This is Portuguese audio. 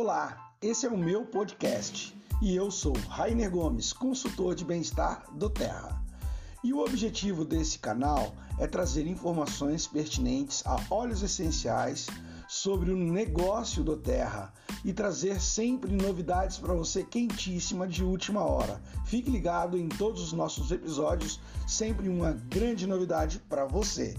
Olá, esse é o meu podcast e eu sou Rainer Gomes, consultor de bem-estar do Terra. E o objetivo desse canal é trazer informações pertinentes a óleos essenciais sobre o negócio do Terra e trazer sempre novidades para você quentíssima de última hora. Fique ligado em todos os nossos episódios, sempre uma grande novidade para você.